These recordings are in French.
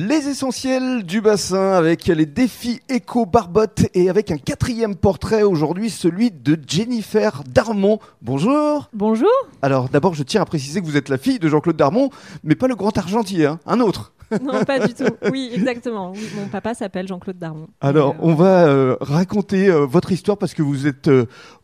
Les essentiels du bassin avec les défis éco-barbotte et avec un quatrième portrait aujourd'hui, celui de Jennifer Darmon. Bonjour. Bonjour. Alors d'abord, je tiens à préciser que vous êtes la fille de Jean-Claude Darmon, mais pas le grand argentier, hein, un autre. Non, pas du tout. Oui, exactement. Oui, mon papa s'appelle Jean-Claude Darmon. Alors, euh, on va euh, raconter euh, votre histoire parce que vous êtes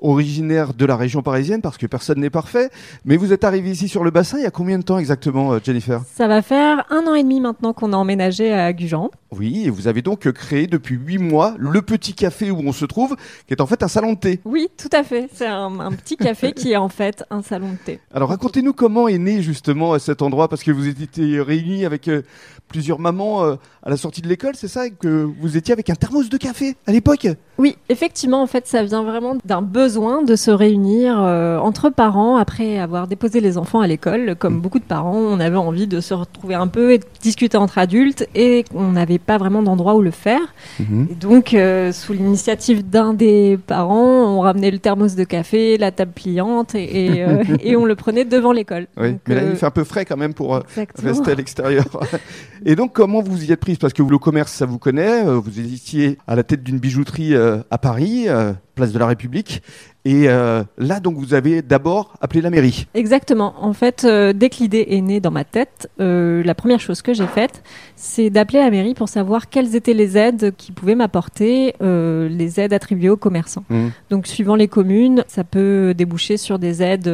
originaire de la région parisienne, parce que personne n'est parfait. Mais vous êtes arrivé ici sur le bassin il y a combien de temps exactement, Jennifer? Ça va faire un an et demi maintenant qu'on a emménagé à Gujan. Oui, et vous avez donc créé depuis huit mois le petit café où on se trouve, qui est en fait un salon de thé. Oui, tout à fait. C'est un, un petit café qui est en fait un salon de thé. Alors racontez-nous comment est né justement cet endroit, parce que vous étiez réunis avec plusieurs mamans euh, à la sortie de l'école, c'est ça Que vous étiez avec un thermos de café à l'époque? Oui, effectivement, en fait, ça vient vraiment d'un besoin de se réunir euh, entre parents après avoir déposé les enfants à l'école. Comme beaucoup de parents, on avait envie de se retrouver un peu et de discuter entre adultes et on n'avait pas vraiment d'endroit où le faire. Et donc, euh, sous l'initiative d'un des parents, on ramenait le thermos de café, la table pliante et, et, euh, et on le prenait devant l'école. Oui, Donc, mais là il fait un peu frais quand même pour... rester à l'extérieur. Et donc, comment vous y êtes prise? Parce que le commerce, ça vous connaît. Vous étiez à la tête d'une bijouterie à Paris, euh, place de la République. Et euh, là, donc, vous avez d'abord appelé la mairie. Exactement. En fait, euh, dès que l'idée est née dans ma tête, euh, la première chose que j'ai faite, c'est d'appeler la mairie pour savoir quelles étaient les aides qui pouvaient m'apporter, les aides attribuées aux commerçants. Mhm. Donc, suivant les communes, ça peut déboucher sur des aides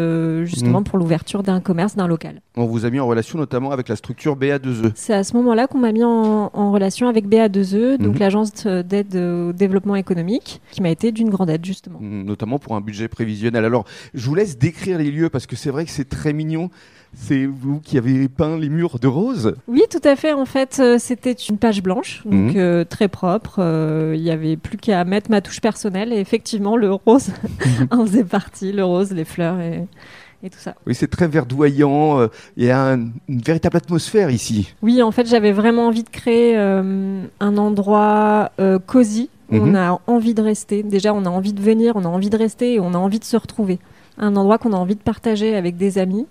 justement Mhm. pour l'ouverture d'un commerce, d'un local. On vous a mis en relation notamment avec la structure BA2E. C'est à ce moment-là qu'on m'a mis en, en relation avec BA2E, donc Mhm. l'agence d'aide au développement économique, qui m'a été d'une grande aide justement. Mm, notamment pour un budget prévisionnel. Alors, je vous laisse décrire les lieux parce que c'est vrai que c'est très mignon. C'est vous qui avez peint les murs de rose. Oui, tout à fait. En fait, euh, c'était une page blanche, donc Mhm. euh, très propre. Euh, Il y avait plus qu'à mettre ma touche personnelle et effectivement, le rose en faisait partie. Le rose, les fleurs et, et tout ça. Oui, c'est très verdoyant. Il y a un- une véritable atmosphère ici. Oui, en fait, j'avais vraiment envie de créer euh, un endroit cosy où Mhm. on a envie de rester. Déjà, on a envie de venir, on a envie de rester et on a envie de se retrouver. Un endroit qu'on a envie de partager avec des amis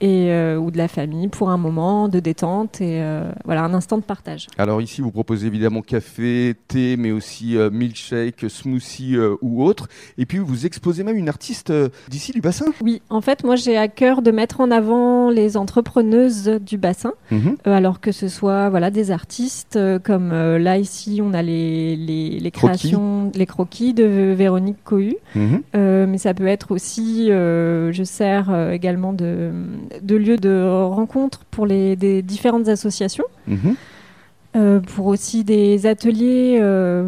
et, euh, ou de la famille pour un moment de détente et euh, voilà, un instant de partage. Alors ici, vous proposez évidemment café, thé, mais aussi euh, milkshake, smoothie euh, ou autre. Et puis vous exposez même une artiste d'ici du bassin. Oui, en fait, moi j'ai à cœur de mettre en avant les entrepreneuses du bassin, Mhm. alors que ce soit voilà des artistes comme là ici on a les, les, les Croquis. créations, les croquis de Véronique Cohu, Mhm. Mais ça peut être aussi, je sers également de, de lieux de rencontre pour les des différentes associations. Mhm. euh, pour aussi des ateliers euh,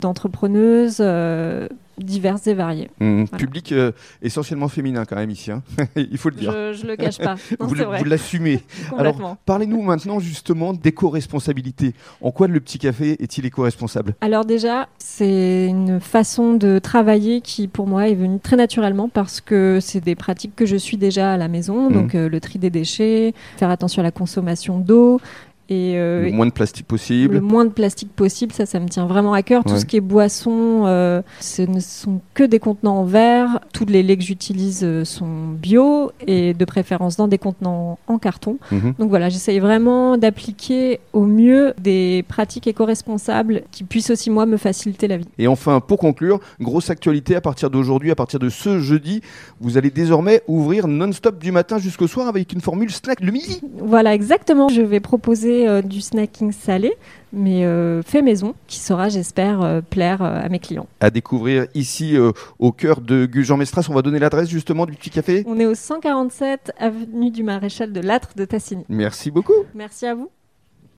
d'entrepreneuses euh, diverses et variées. Voilà. Public euh, essentiellement féminin quand même ici. hein. Il faut le dire. Je, je le cache pas. Non, vous l'assumez. Complètement. Parlez-nous maintenant justement d'éco-responsabilité. En quoi le petit café est-il éco-responsable? Alors déjà, c'est une façon de travailler qui pour moi est venue très naturellement parce que c'est des pratiques que je suis déjà à la maison, Mhm. donc euh, le tri des déchets, faire attention à la consommation d'eau et euh, Le moins de plastique possible. le moins de plastique possible, ça, ça me tient vraiment à cœur. Tout Ouais. ce qui est boisson, euh, ce ne sont que des contenants en verre. Tous les laits que j'utilise euh, sont bio et de préférence dans des contenants en carton. Mhm. Donc voilà, j'essaye vraiment d'appliquer au mieux des pratiques éco-responsables qui puissent aussi, moi, me faciliter la vie. Et enfin, pour conclure, grosse actualité à partir d'aujourd'hui, à partir de ce jeudi, vous allez désormais ouvrir non-stop du matin jusqu'au soir avec une formule snack le midi. Voilà, exactement. Je vais proposer euh, du snacking salé, mais euh, fait maison, qui saura, j'espère, euh, plaire à mes clients. À découvrir ici au cœur de Gujan-Mestras. On va donner l'adresse justement du petit café. On est au 147 avenue du Maréchal de Lattre de Tassigny. Merci beaucoup. Merci à vous.